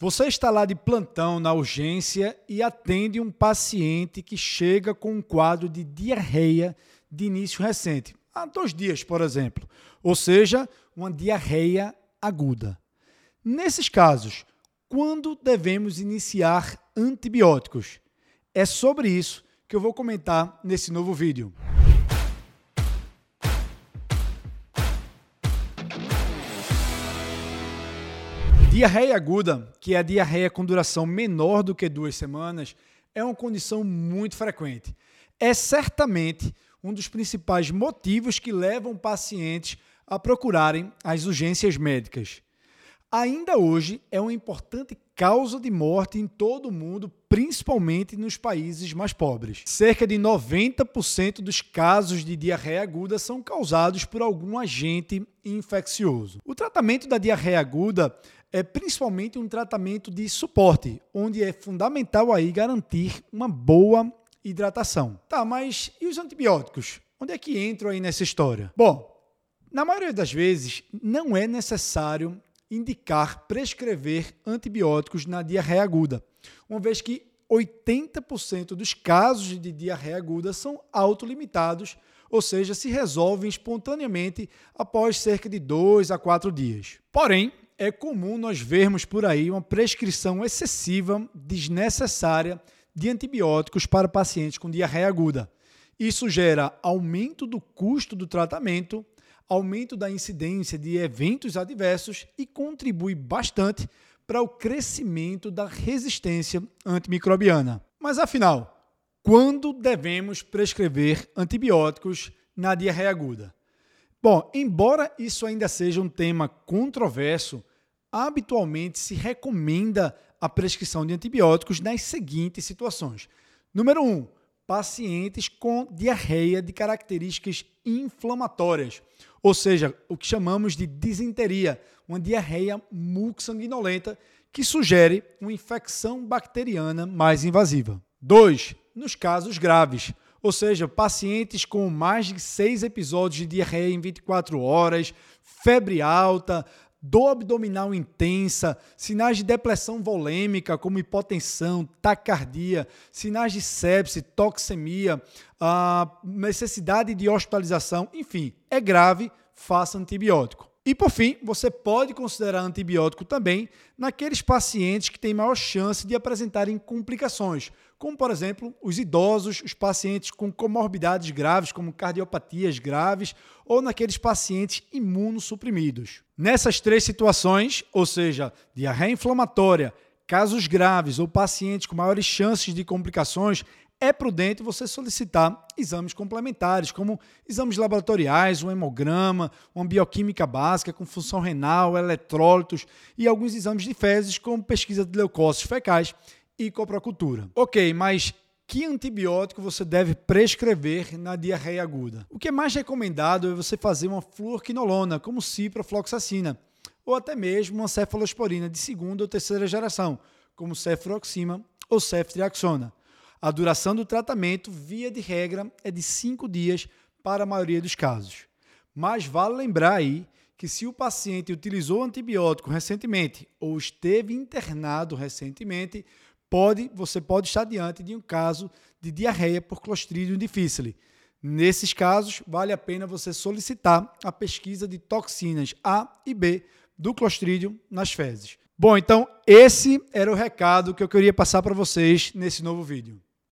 Você está lá de plantão na urgência e atende um paciente que chega com um quadro de diarreia de início recente, há dois dias, por exemplo, ou seja, uma diarreia aguda. Nesses casos, quando devemos iniciar antibióticos? É sobre isso que eu vou comentar nesse novo vídeo. Diarreia aguda, que é a diarreia com duração menor do que duas semanas, é uma condição muito frequente. É certamente um dos principais motivos que levam pacientes a procurarem as urgências médicas. Ainda hoje é uma importante causa de morte em todo o mundo, principalmente nos países mais pobres. Cerca de 90% dos casos de diarreia aguda são causados por algum agente infeccioso. O tratamento da diarreia aguda é principalmente um tratamento de suporte, onde é fundamental aí garantir uma boa hidratação. Tá, mas e os antibióticos? Onde é que entram aí nessa história? Bom, na maioria das vezes não é necessário indicar prescrever antibióticos na diarreia aguda, uma vez que 80% dos casos de diarreia aguda são autolimitados, ou seja, se resolvem espontaneamente após cerca de 2 a 4 dias. Porém, é comum nós vermos por aí uma prescrição excessiva, desnecessária de antibióticos para pacientes com diarreia aguda. Isso gera aumento do custo do tratamento, aumento da incidência de eventos adversos e contribui bastante para o crescimento da resistência antimicrobiana. Mas afinal, quando devemos prescrever antibióticos na diarreia aguda? Bom, embora isso ainda seja um tema controverso, habitualmente se recomenda a prescrição de antibióticos nas seguintes situações. Número 1, um, pacientes com diarreia de características inflamatórias, ou seja, o que chamamos de disenteria, uma diarreia mucosanguinolenta que sugere uma infecção bacteriana mais invasiva. 2. Nos casos graves, ou seja, pacientes com mais de seis episódios de diarreia em 24 horas, febre alta, dor abdominal intensa, sinais de depressão volêmica, como hipotensão, taquicardia, sinais de sepse, toxemia, a necessidade de hospitalização, enfim, é grave, faça antibiótico. E por fim, você pode considerar antibiótico também naqueles pacientes que têm maior chance de apresentarem complicações, como por exemplo os idosos, os pacientes com comorbidades graves, como cardiopatias graves, ou naqueles pacientes imunossuprimidos. Nessas três situações, ou seja, diarreia inflamatória, casos graves ou pacientes com maiores chances de complicações, é prudente você solicitar exames complementares, como exames laboratoriais, um hemograma, uma bioquímica básica com função renal, eletrólitos e alguns exames de fezes, como pesquisa de leucócitos fecais e coprocultura. Ok, mas que antibiótico você deve prescrever na diarreia aguda? O que é mais recomendado é você fazer uma fluorquinolona, como ciprofloxacina, ou até mesmo uma cefalosporina de segunda ou terceira geração, como cefroxima ou ceftriaxona. A duração do tratamento, via de regra, é de 5 dias para a maioria dos casos. Mas vale lembrar aí que se o paciente utilizou antibiótico recentemente ou esteve internado recentemente, pode, você pode estar diante de um caso de diarreia por Clostridium difficile. Nesses casos, vale a pena você solicitar a pesquisa de toxinas A e B do Clostridium nas fezes. Bom, então esse era o recado que eu queria passar para vocês nesse novo vídeo.